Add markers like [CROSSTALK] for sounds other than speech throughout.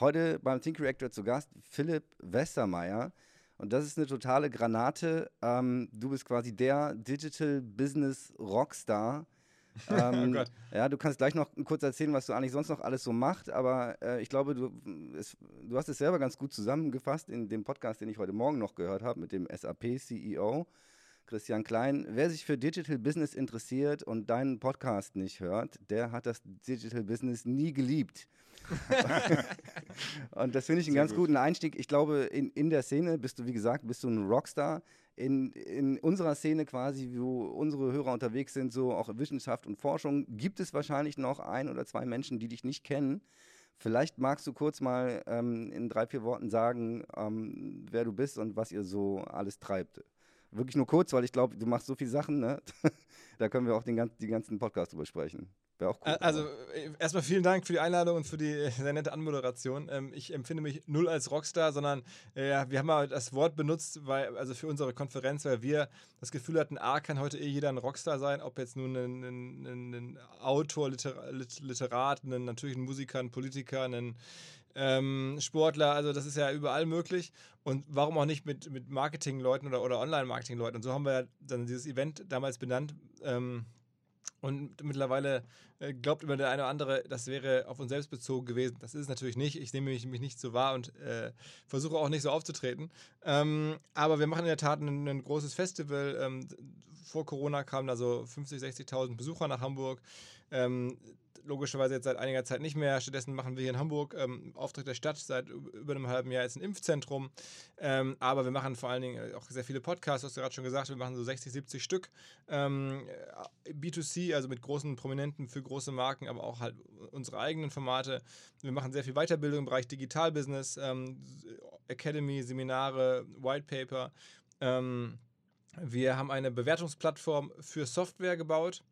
Heute beim Think Reactor zu Gast Philipp Westermeier. Und das ist eine totale Granate. Ähm, du bist quasi der Digital Business Rockstar. [LAUGHS] Ähm, oh ja, du kannst gleich noch kurz erzählen, was du eigentlich sonst noch alles so machst, aber äh, ich glaube, du, es, du hast es selber ganz gut zusammengefasst in dem Podcast, den ich heute Morgen noch gehört habe mit dem SAP-CEO. Christian Klein. Wer sich für Digital Business interessiert und deinen Podcast nicht hört, der hat das Digital Business nie geliebt. [LAUGHS] und das finde ich einen Sehr ganz gut. guten Einstieg. Ich glaube, in, in der Szene bist du, wie gesagt, bist du ein Rockstar. In, in unserer Szene quasi, wo unsere Hörer unterwegs sind, so auch Wissenschaft und Forschung, gibt es wahrscheinlich noch ein oder zwei Menschen, die dich nicht kennen. Vielleicht magst du kurz mal ähm, in drei, vier Worten sagen, ähm, wer du bist und was ihr so alles treibt wirklich nur kurz, weil ich glaube, du machst so viele Sachen, ne? [LAUGHS] da können wir auch den, den ganzen Podcast drüber sprechen. Wäre auch cool. Also äh, erstmal vielen Dank für die Einladung und für die [LAUGHS] sehr nette Anmoderation. Ähm, ich empfinde mich null als Rockstar, sondern äh, wir haben mal das Wort benutzt, weil, also für unsere Konferenz, weil wir das Gefühl hatten, A, kann heute eh jeder ein Rockstar sein, ob jetzt nun ein, ein, ein, ein Autor, Liter, Literat, ein, natürlich ein Musiker, ein Politiker, ein ähm, Sportler, also das ist ja überall möglich. Und warum auch nicht mit, mit Marketingleuten oder, oder Online-Marketing-Leuten? Und so haben wir dann dieses Event damals benannt. Ähm, und mittlerweile äh, glaubt immer der eine oder andere, das wäre auf uns selbst bezogen gewesen. Das ist es natürlich nicht. Ich nehme mich, mich nicht so wahr und äh, versuche auch nicht so aufzutreten. Ähm, aber wir machen in der Tat ein, ein großes Festival. Ähm, vor Corona kamen da so 50.000, 60.000 Besucher nach Hamburg. Ähm, logischerweise jetzt seit einiger Zeit nicht mehr. Stattdessen machen wir hier in Hamburg ähm, Auftritt der Stadt seit über einem halben Jahr jetzt ein Impfzentrum. Ähm, aber wir machen vor allen Dingen auch sehr viele Podcasts, hast du gerade schon gesagt, wir machen so 60, 70 Stück. Ähm, B2C, also mit großen Prominenten für große Marken, aber auch halt unsere eigenen Formate. Wir machen sehr viel Weiterbildung im Bereich Digitalbusiness, ähm, Academy, Seminare, White Paper. Ähm, wir haben eine Bewertungsplattform für Software gebaut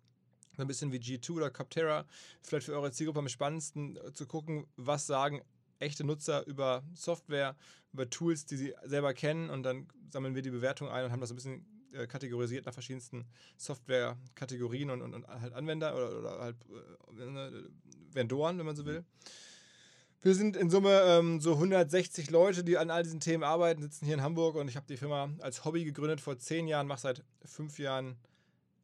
ein bisschen wie G2 oder Capterra, vielleicht für eure Zielgruppe am spannendsten äh, zu gucken, was sagen echte Nutzer über Software, über Tools, die sie selber kennen und dann sammeln wir die Bewertung ein und haben das ein bisschen äh, kategorisiert nach verschiedensten Software-Kategorien und, und, und, halt Anwender oder, oder halt äh, Vendoren, wenn man so will. Wir sind in Summe ähm, so 160 Leute, die an all diesen Themen arbeiten, sitzen hier in Hamburg und ich habe die Firma als Hobby gegründet vor zehn Jahren, mache seit fünf Jahren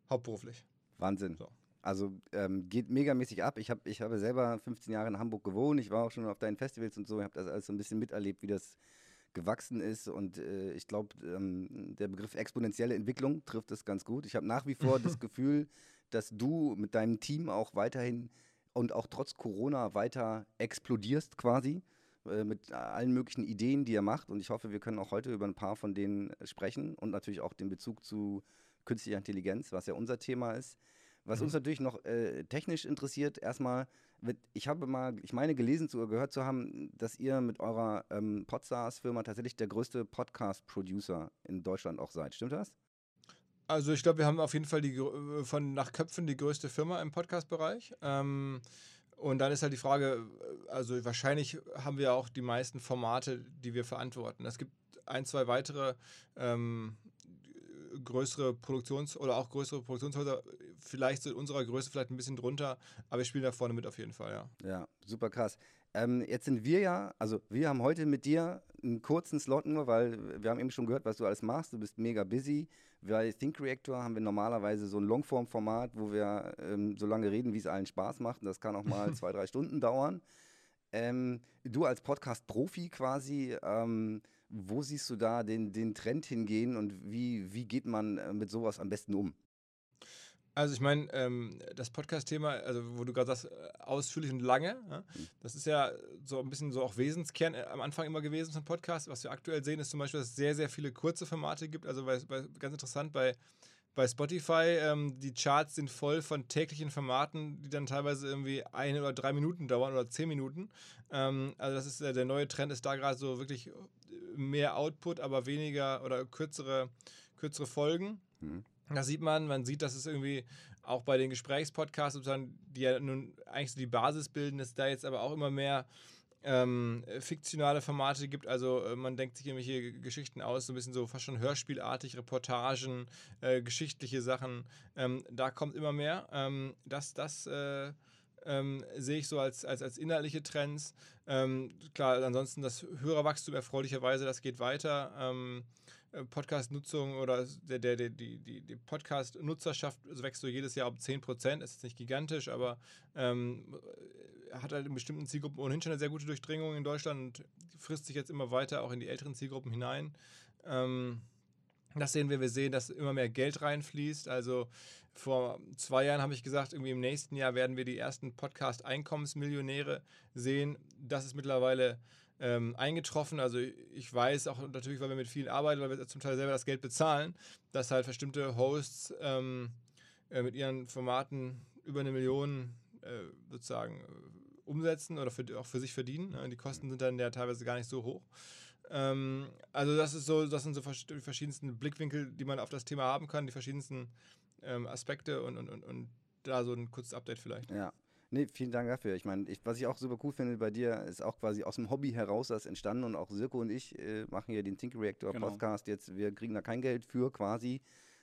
hauptberuflich. Wahnsinn. So. Also ähm, geht megamäßig ab. Ich habe ich hab selber 15 Jahre in Hamburg gewohnt. Ich war auch schon auf deinen Festivals und so. Ich habe das alles so ein bisschen miterlebt, wie das gewachsen ist. Und äh, ich glaube, ähm, der Begriff exponentielle Entwicklung trifft es ganz gut. Ich habe nach wie vor das [LAUGHS] Gefühl, dass du mit deinem Team auch weiterhin und auch trotz Corona weiter explodierst quasi äh, mit allen möglichen Ideen, die ihr macht. Und ich hoffe, wir können auch heute über ein paar von denen sprechen und natürlich auch den Bezug zu künstlicher Intelligenz, was ja unser Thema ist. Was mhm. uns natürlich noch äh, technisch interessiert, erstmal, ich habe mal, ich meine gelesen zu gehört zu haben, dass ihr mit eurer ähm, Podstars-Firma tatsächlich der größte Podcast-Producer in Deutschland auch seid. Stimmt das? Also ich glaube, wir haben auf jeden Fall die, äh, von nach Köpfen die größte Firma im Podcast-Bereich. Ähm, und dann ist halt die Frage, äh, also wahrscheinlich haben wir auch die meisten Formate, die wir verantworten. Es gibt ein, zwei weitere ähm, größere Produktions- oder auch größere Produktionshäuser, vielleicht so in unserer Größe vielleicht ein bisschen drunter, aber wir spielen da vorne mit auf jeden Fall, ja. Ja, super krass. Ähm, jetzt sind wir ja, also wir haben heute mit dir einen kurzen Slot nur, weil wir haben eben schon gehört, was du alles machst. Du bist mega busy. Bei Think Reactor haben wir normalerweise so ein Longform-Format, wo wir ähm, so lange reden, wie es allen Spaß macht. Und das kann auch mal [LAUGHS] zwei, drei Stunden dauern. Ähm, du als Podcast-Profi quasi, ähm, wo siehst du da den, den Trend hingehen und wie, wie geht man äh, mit sowas am besten um? Also ich meine, ähm, das Podcast-Thema, also wo du gerade sagst, äh, ausführlich und lange, ja, das ist ja so ein bisschen so auch Wesenskern äh, am Anfang immer gewesen von Podcasts. Was wir aktuell sehen, ist zum Beispiel, dass es sehr, sehr viele kurze Formate gibt. Also bei, bei, ganz interessant bei, bei Spotify, ähm, die Charts sind voll von täglichen Formaten, die dann teilweise irgendwie eine oder drei Minuten dauern oder zehn Minuten. Ähm, also das ist äh, der neue Trend ist da gerade so wirklich mehr Output, aber weniger oder kürzere, kürzere Folgen. Mhm. Das sieht man, man sieht, dass es irgendwie auch bei den Gesprächspodcasts, die ja nun eigentlich so die Basis bilden, dass da jetzt aber auch immer mehr ähm, fiktionale Formate gibt. Also äh, man denkt sich irgendwelche Geschichten aus, so ein bisschen so fast schon hörspielartig, Reportagen, äh, geschichtliche Sachen. Ähm, da kommt immer mehr. Ähm, das das äh, ähm, sehe ich so als, als, als inhaltliche Trends. Ähm, klar, ansonsten das Hörerwachstum erfreulicherweise, das geht weiter. Äh, Podcast-Nutzung oder der, der, der, die, die, die Podcast-Nutzerschaft wächst so jedes Jahr um 10 Prozent. Ist jetzt nicht gigantisch, aber ähm, hat halt in bestimmten Zielgruppen ohnehin schon eine sehr gute Durchdringung in Deutschland und frisst sich jetzt immer weiter auch in die älteren Zielgruppen hinein. Ähm, das sehen wir. Wir sehen, dass immer mehr Geld reinfließt. Also vor zwei Jahren habe ich gesagt, irgendwie im nächsten Jahr werden wir die ersten Podcast-Einkommensmillionäre sehen. Das ist mittlerweile ähm, eingetroffen. Also ich weiß auch natürlich, weil wir mit vielen arbeiten, weil wir zum Teil selber das Geld bezahlen, dass halt bestimmte Hosts ähm, äh, mit ihren Formaten über eine Million äh, sozusagen äh, umsetzen oder für, auch für sich verdienen. Ne? Die Kosten sind dann ja teilweise gar nicht so hoch. Ähm, also das ist so, das sind so die verschiedensten Blickwinkel, die man auf das Thema haben kann, die verschiedensten ähm, Aspekte und, und, und, und da so ein kurzes Update vielleicht. Ja. Nee, vielen Dank dafür. Ich meine, ich, was ich auch super cool finde bei dir, ist auch quasi aus dem Hobby heraus das entstanden und auch Sirko und ich äh, machen hier den Think Reactor genau. Podcast jetzt. Wir kriegen da kein Geld für quasi.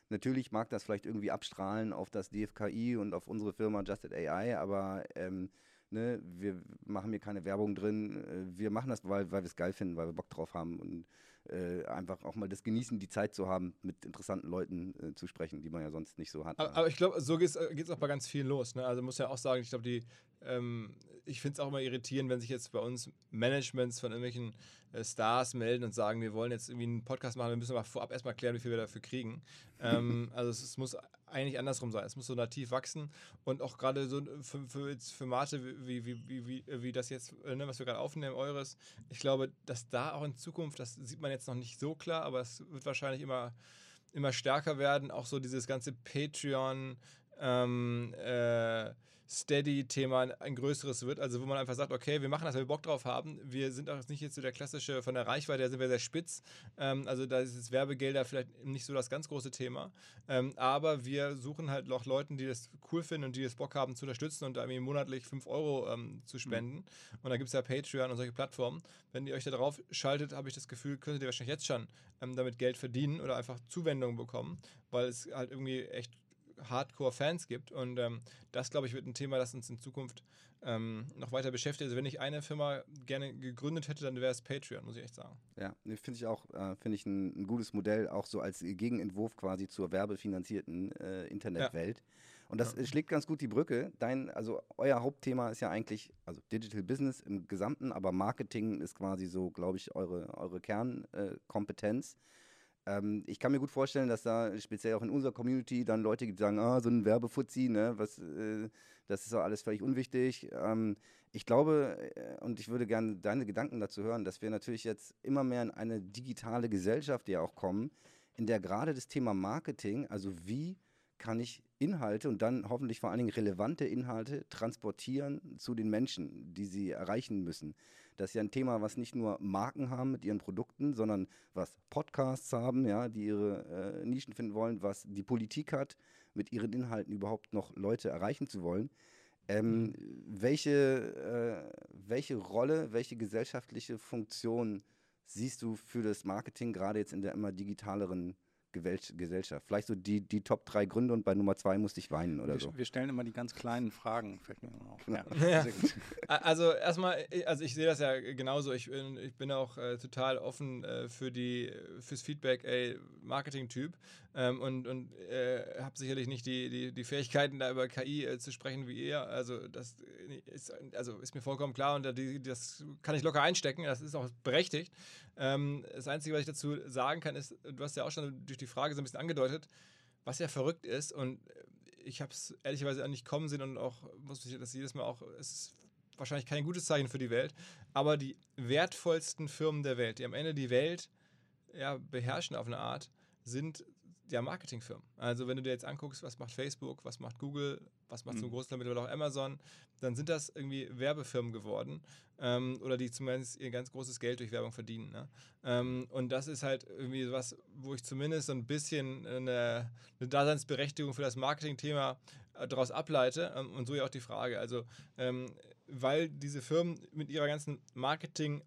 Natürlich mag das vielleicht irgendwie abstrahlen auf das DFKI und auf unsere Firma Justed AI, aber ähm, ne, wir machen hier keine Werbung drin. Äh, wir machen das, weil, weil wir es geil finden, weil wir Bock drauf haben und äh, einfach auch mal das genießen, die Zeit zu haben, mit interessanten Leuten äh, zu sprechen, die man ja sonst nicht so hat. Aber, aber ich glaube, so geht es äh, auch bei ganz vielen los. Ne? Also muss ja auch sagen, ich glaube, die ähm, ich finde es auch immer irritierend, wenn sich jetzt bei uns Managements von irgendwelchen äh, Stars melden und sagen, wir wollen jetzt irgendwie einen Podcast machen, wir müssen aber vorab erstmal klären, wie viel wir dafür kriegen. ähm, [LAUGHS] also es, es, muss eigentlich andersrum sein. Es muss so nativ wachsen und auch gerade so für, für Formate wie, wie, wie, wie, wie das jetzt, äh, ne, was wir gerade aufnehmen, eures, ich glaube, dass da auch in Zukunft, das sieht man jetzt noch nicht so klar, aber es wird wahrscheinlich immer, immer stärker werden, auch so dieses ganze Patreon, ähm, äh, Steady-Thema ein größeres wird. Also wo man einfach sagt, okay, wir machen das, weil wir Bock drauf haben. Wir sind auch nicht jetzt so der klassische von der Reichweite, da sind wir sehr spitz. Ähm, also da ist das Werbegelder vielleicht nicht so das ganz große Thema. Ähm, aber wir suchen halt auch Leuten, die das cool finden und die das Bock haben zu unterstützen und da irgendwie monatlich 5 Euro ähm, zu spenden. Mhm. Und da gibt es ja Patreon und solche Plattformen. Wenn ihr euch da drauf schaltet, habe ich das Gefühl, könntet ihr wahrscheinlich jetzt schon ähm, damit Geld verdienen oder einfach Zuwendungen bekommen, weil es halt irgendwie echt Hardcore-Fans gibt. Und ähm, das, glaube ich, wird ein Thema, das uns in Zukunft ähm, noch weiter beschäftigt. Also wenn ich eine Firma gerne gegründet hätte, dann wäre es Patreon, muss ich echt sagen. Ja, finde ich auch, äh, finde ich ein, ein, gutes Modell, auch so als Gegenentwurf quasi zur werbefinanzierten äh, Internetwelt. Ja. Und das ja. schlägt ganz gut die Brücke. Dein, also euer Hauptthema ist ja eigentlich, also Digital Business im Gesamten, aber Marketing ist quasi so, glaube ich, eure, eure Kernkompetenz. Äh, ähm, ich kann mir gut vorstellen, dass da speziell auch in unserer Community dann Leute gibt, die sagen, ah, so ein Werbefuzzi, ne, was, äh, das ist doch alles völlig unwichtig. Ähm, ich glaube, äh, und ich würde gerne deine Gedanken dazu hören, dass wir natürlich jetzt immer mehr in eine digitale Gesellschaft ja auch kommen, in der gerade das Thema Marketing, also wie kann ich Inhalte und dann hoffentlich vor allen Dingen relevante Inhalte transportieren zu den Menschen, die sie erreichen müssen. Das ist ja ein Thema, was nicht nur Marken haben mit ihren Produkten, sondern was Podcasts haben, ja, die ihre äh, Nischen finden wollen, was die Politik hat, mit ihren Inhalten überhaupt noch Leute erreichen zu wollen. Ähm, mhm. welche, äh, welche Rolle, welche gesellschaftliche Funktion siehst du für das Marketing gerade jetzt in der immer digitaleren Gesellschaft. Vielleicht so die, die Top drei Gründe und bei Nummer zwei musste ich weinen oder wir, so. Wir stellen immer die ganz kleinen Fragen, fällt mir auf. Ja. Ja. [LAUGHS] Also erstmal, also ich sehe das ja genauso. Ich bin, ich bin auch äh, total offen äh, für die, fürs Feedback, ey, Marketing-Typ ähm, und, und äh, habe sicherlich nicht die, die, die Fähigkeiten, da über KI äh, zu sprechen wie ihr. Also das ist, also ist mir vollkommen klar und die, das kann ich locker einstecken. Das ist auch berechtigt. Ähm, das Einzige, was ich dazu sagen kann, ist, du hast ja auch schon durch die Frage so ein bisschen angedeutet, was ja verrückt ist und ich habe es ehrlicherweise auch nicht kommen sehen und auch muss ich das jedes Mal auch, es ist wahrscheinlich kein gutes Zeichen für die Welt, aber die wertvollsten Firmen der Welt, die am Ende die Welt ja, beherrschen auf eine Art, sind ja, Marketingfirmen. Also wenn du dir jetzt anguckst, was macht Facebook, was macht Google, was macht mhm. zum Großteil mittlerweile auch Amazon, dann sind das irgendwie Werbefirmen geworden ähm, oder die zumindest ihr ganz großes Geld durch Werbung verdienen. Ne? Ähm, und das ist halt irgendwie was, wo ich zumindest so ein bisschen eine, eine Daseinsberechtigung für das Marketingthema äh, daraus ableite ähm, und so ja auch die Frage. Also ähm, weil diese Firmen mit ihrer ganzen Marketing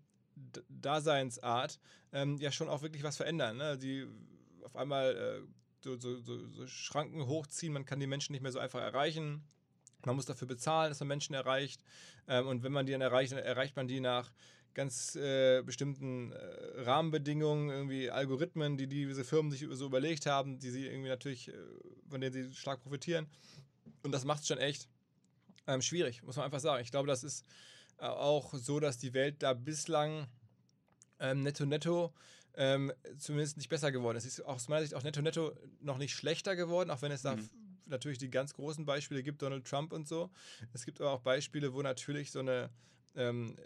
Daseinsart ähm, ja schon auch wirklich was verändern. Ne? Die auf einmal äh, so, so, so, so, Schranken hochziehen, man kann die Menschen nicht mehr so einfach erreichen. Man muss dafür bezahlen, dass man Menschen erreicht. Ähm, und wenn man die dann erreicht, dann erreicht man die nach ganz äh, bestimmten äh, Rahmenbedingungen, irgendwie Algorithmen, die diese Firmen sich so überlegt haben, die sie irgendwie natürlich, äh, von denen sie stark profitieren. Und das macht es schon echt ähm, schwierig, muss man einfach sagen. Ich glaube, das ist äh, auch so, dass die Welt da bislang ähm, netto netto ähm, zumindest nicht besser geworden ist. Es ist aus meiner Sicht auch netto netto noch nicht schlechter geworden, auch wenn es da mhm. natürlich die ganz großen Beispiele gibt, Donald Trump und so. Es gibt aber auch Beispiele, wo natürlich so eine ähm,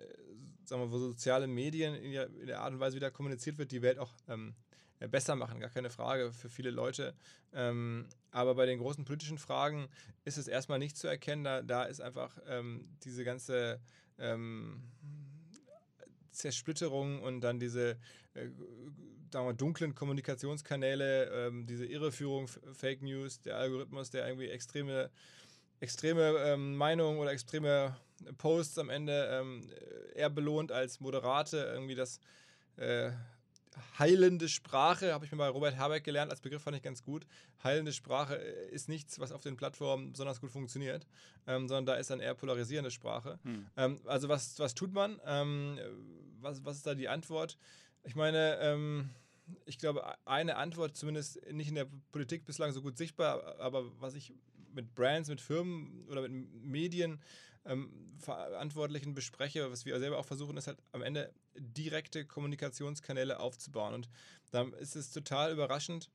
sagen wir, wo soziale Medien in der, in der, Art und Weise, wie da kommuniziert wird, die Welt auch ähm, besser machen, gar keine Frage für viele Leute. Ähm, aber bei den großen politischen Fragen ist es erstmal nicht zu erkennen. Da, da ist einfach ähm, diese ganze ähm, Zersplitterung und dann diese äh, wir, dunklen Kommunikationskanäle, ähm, diese Irreführung, Fake News, der Algorithmus, der irgendwie extreme, extreme ähm, Meinungen oder extreme Posts am Ende ähm, eher belohnt als moderate, irgendwie das äh, heilende Sprache, habe ich mir bei Robert Habeck gelernt, als Begriff fand ich ganz gut. Heilende Sprache äh, ist nichts, was auf den Plattformen besonders gut funktioniert, ähm, sondern da ist dann eher polarisierende Sprache. Hm. Ähm, also was, was tut man? Ähm, was, was ist da die Antwort? Ich meine, ähm, ich glaube, eine Antwort, zumindest nicht in der Politik bislang so gut sichtbar, aber was ich mit Brands, mit Firmen oder mit Medien ähm, Verantwortlichen bespreche, was wir selber auch versuchen, ist halt am Ende direkte Kommunikationskanäle aufzubauen. Und da ist es total überraschend,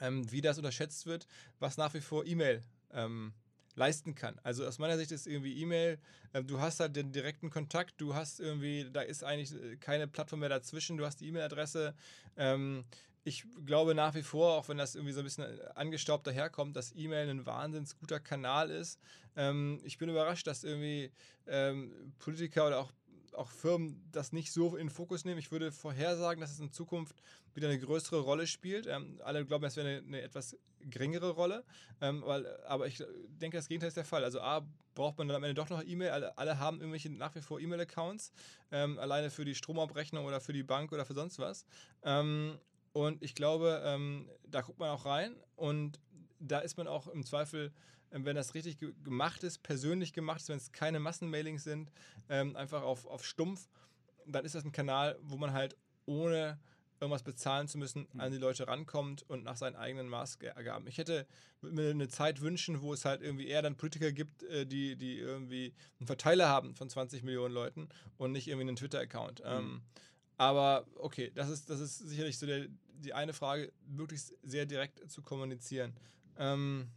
ähm, wie das unterschätzt wird, was nach wie vor E-Mail ähm, leisten kann. Also aus meiner Sicht ist irgendwie E-Mail, äh, du hast halt den direkten Kontakt, du hast irgendwie, da ist eigentlich äh, keine Plattform mehr dazwischen, du hast die E-Mail-Adresse. Ähm, ich glaube nach wie vor, auch wenn das irgendwie so ein bisschen angestaubt daherkommt, dass E-Mail ein wahnsinnig guter Kanal ist. Ähm, ich bin überrascht, dass irgendwie ähm, Politiker oder auch, auch Firmen das nicht so in den Fokus nehmen. Ich würde vorhersagen, dass es in Zukunft wieder eine größere Rolle spielt. Ähm, alle glauben, es wäre eine, eine, etwas geringere Rolle, ähm, weil, aber ich denke, das Gegenteil ist der Fall. Also A, braucht man dann am Ende doch noch E-Mail. Alle, alle, haben irgendwelche nach wie vor E-Mail-Accounts, ähm, alleine für die Stromabrechnung oder für die Bank oder für sonst was. Und ich glaube, ähm, da guckt man auch rein und da ist man auch im Zweifel, ähm, wenn das richtig ge gemacht ist, persönlich gemacht ist, wenn es keine Massenmailings sind, ähm, einfach auf, auf stumpf, dann ist das ein Kanal, wo man halt ohne irgendwas bezahlen zu müssen, mhm. an die Leute rankommt und nach seinen eigenen Maßgaben. Ich hätte mir eine Zeit wünschen, wo es halt irgendwie eher dann Politiker gibt, äh, die, die irgendwie einen Verteiler haben von 20 Millionen Leuten und nicht irgendwie einen Twitter-Account. Mhm. Ähm, aber okay, das ist, das ist sicherlich so der, die eine Frage, möglichst sehr direkt zu kommunizieren. Ähm,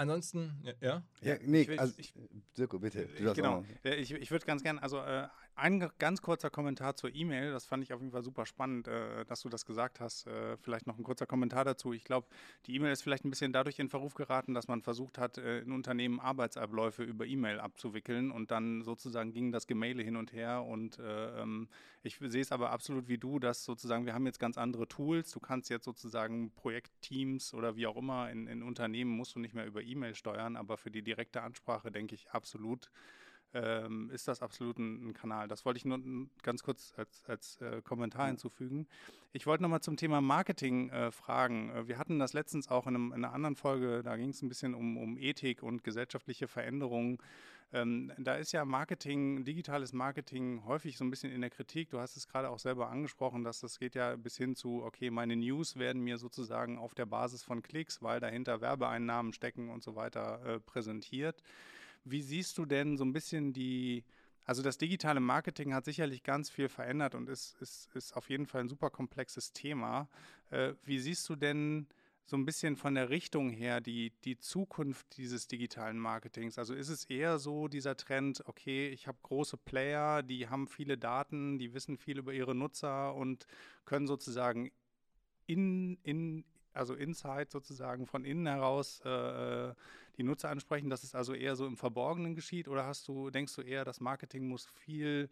ansonsten, ja? Ja, ja nee, ich, also, ich, Sirko, bitte. genau, ich, ich würde ganz gerne, also äh, ein ganz kurzer Kommentar zur E-Mail, das fand ich auf jeden Fall super spannend, äh, dass du das gesagt hast. Äh, vielleicht noch ein kurzer Kommentar dazu. Ich glaube, die E-Mail ist vielleicht ein bisschen dadurch in Verruf geraten, dass man versucht hat, äh, in Unternehmen Arbeitsabläufe über E-Mail abzuwickeln und dann sozusagen ging das Gemaile hin und her. Und äh, ähm, ich sehe es aber absolut wie du, dass sozusagen wir haben jetzt ganz andere Tools. Du kannst jetzt sozusagen Projektteams oder wie auch immer in, in Unternehmen musst du nicht mehr über E-Mail steuern, aber für die direkte Ansprache denke ich absolut ähm, ist das absolut ein, ein, Kanal. Das wollte ich nur ganz kurz als, als äh, Kommentar hinzufügen. Ich wollte nochmal zum Thema Marketing äh, fragen. Äh, wir hatten das letztens auch in, einem, in einer anderen Folge, da ging es ein bisschen um, um Ethik und gesellschaftliche Veränderungen. Ähm, da ist ja Marketing, digitales Marketing häufig so ein bisschen in der Kritik. Du hast es gerade auch selber angesprochen, dass das geht ja bis hin zu, okay, meine News werden mir sozusagen auf der Basis von Klicks, weil dahinter Werbeeinnahmen stecken und so weiter äh, präsentiert. Wie siehst du denn so ein bisschen die, also das digitale Marketing hat sicherlich ganz viel verändert und ist, ist, ist auf jeden Fall ein super komplexes Thema. Äh, wie siehst du denn so ein bisschen von der Richtung her die, die Zukunft dieses digitalen Marketings? Also ist es eher so dieser Trend, okay, ich habe große Player, die haben viele Daten, die wissen viel über ihre Nutzer und können sozusagen in, in, also Insight sozusagen von innen heraus äh, die Nutzer ansprechen, dass es also eher so im Verborgenen geschieht? Oder hast du, denkst du eher, das Marketing muss viel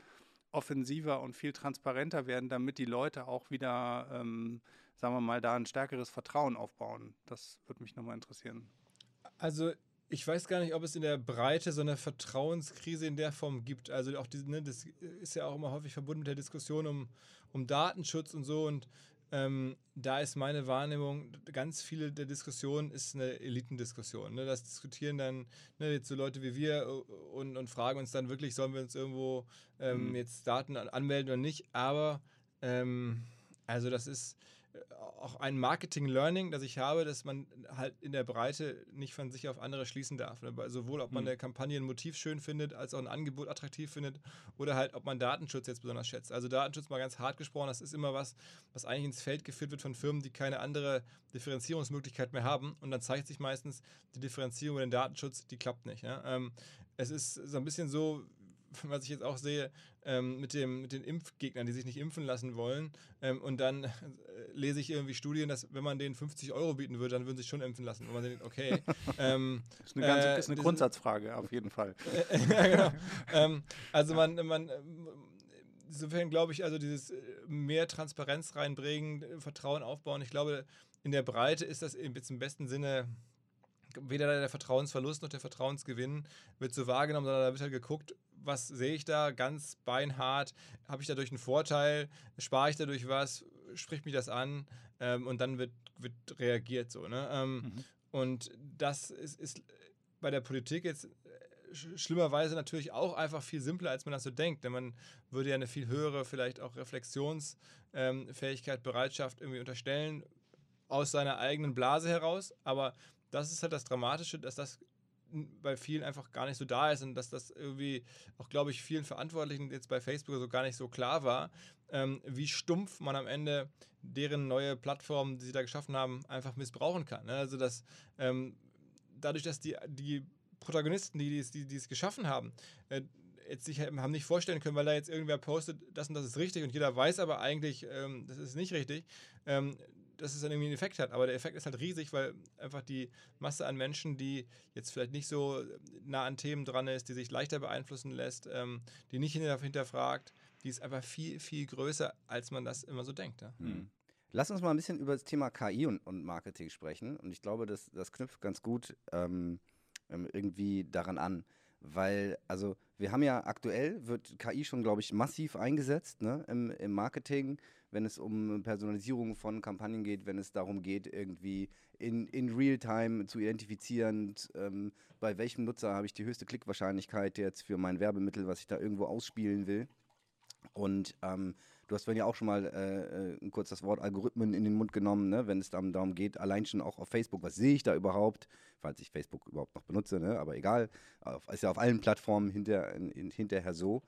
offensiver und viel transparenter werden, damit die Leute auch wieder, ähm, sagen wir mal, da ein stärkeres Vertrauen aufbauen? Das würde mich nochmal interessieren. Also ich weiß gar nicht, ob es in der Breite so eine Vertrauenskrise in der Form gibt. Also auch diese, ne, das ist ja auch immer häufig verbunden mit der Diskussion um, um Datenschutz und so. Und ähm, da ist meine Wahrnehmung, ganz viele der Diskussionen ist eine Elitendiskussion. Ne? Das diskutieren dann ne, jetzt so Leute wie wir äh, und, und fragen uns dann wirklich, sollen wir uns irgendwo ähm, mhm. jetzt Daten anmelden oder nicht. Aber ähm, also das ist auch ein Marketing-Learning, das ich habe, dass man halt in der Breite nicht von sich auf andere schließen darf. Ne? Sowohl, ob man mhm. der Kampagne ein Motiv schön findet, als auch ein Angebot attraktiv findet oder halt, ob man Datenschutz jetzt besonders schätzt. Also Datenschutz mal ganz hart gesprochen, das ist immer was, was eigentlich ins Feld geführt wird von Firmen, die keine andere Differenzierungsmöglichkeit mehr haben. Und dann zeigt sich meistens, die Differenzierung über den Datenschutz, die klappt nicht. Ja? Ähm, es ist so ein bisschen so, [LAUGHS] was ich jetzt auch sehe, ähm, mit, dem, mit den Impfgegnern, die sich nicht impfen lassen wollen. Ähm, und dann äh, lese ich irgendwie Studien, dass wenn man denen 50 Euro bieten würde, dann würden sie sich schon impfen lassen. Und man denkt, okay. [LAUGHS] Ähm, das ist eine, ganze, äh, ist eine Grundsatzfrage, auf jeden Fall. [LAUGHS] ja, genau. Ähm, also man, man insofern glaube ich, also dieses äh, mehr Transparenz reinbringen, Vertrauen aufbauen, ich glaube, in der Breite ist das jetzt im besten Sinne weder der Vertrauensverlust noch der Vertrauensgewinn wird so wahrgenommen, sondern da wird halt geguckt, was sehe ich da ganz beinhart, habe ich dadurch einen Vorteil, spare ich dadurch was, spricht mich das an ähm, und dann wird, wird reagiert so. Ne? Ähm, mhm. Und das ist, ist bei der Politik jetzt äh, schlimmerweise natürlich auch einfach viel simpler, als man das so denkt. Denn man würde ja eine viel höhere, vielleicht auch Reflexionsfähigkeit, ähm, Bereitschaft irgendwie unterstellen aus seiner eigenen Blase heraus. Aber das ist halt das Dramatische, dass das bei vielen einfach gar nicht so da ist und dass das irgendwie auch, glaube ich, vielen Verantwortlichen jetzt bei Facebook so gar nicht so klar war, ähm, wie stumpf man am Ende deren neue Plattformen, die sie da geschaffen haben, einfach missbrauchen kann. Ne? Also dass ähm, dadurch, dass die, die Protagonisten, die, die, die es geschaffen haben, äh, jetzt sich haben nicht vorstellen können, weil da jetzt irgendwer postet, das und das ist richtig und jeder weiß aber eigentlich, ähm, das ist nicht richtig, ähm, dass es dann irgendwie einen Effekt hat. Aber der Effekt ist halt riesig, weil einfach die Masse an Menschen, die jetzt vielleicht nicht so nah an Themen dran ist, die sich leichter beeinflussen lässt, ähm, die nicht hinterfragt, die ist einfach viel, viel größer, als man das immer so denkt. Ja? Mhm. Lass uns mal ein bisschen über das Thema KI und, und Marketing sprechen. Und ich glaube, das, das knüpft ganz gut ähm, ähm irgendwie daran an. Weil, also, wir haben ja aktuell, wird KI schon, glaube ich, massiv eingesetzt ne, im, im Marketing wenn es um Personalisierung von Kampagnen geht, wenn es darum geht, irgendwie in, in Real-Time zu identifizieren, ähm, bei welchem Nutzer habe ich die höchste Klickwahrscheinlichkeit jetzt für mein Werbemittel, was ich da irgendwo ausspielen will. Und ähm, du hast vorhin ja auch schon mal äh, äh kurz das Wort Algorithmen in den Mund genommen, ne? wenn es dann darum geht, allein schon auch auf Facebook, was sehe ich da überhaupt, falls ich Facebook überhaupt noch benutze, ne? aber egal, auf, ist ja auf allen Plattformen hinter, in, in, hinterher so.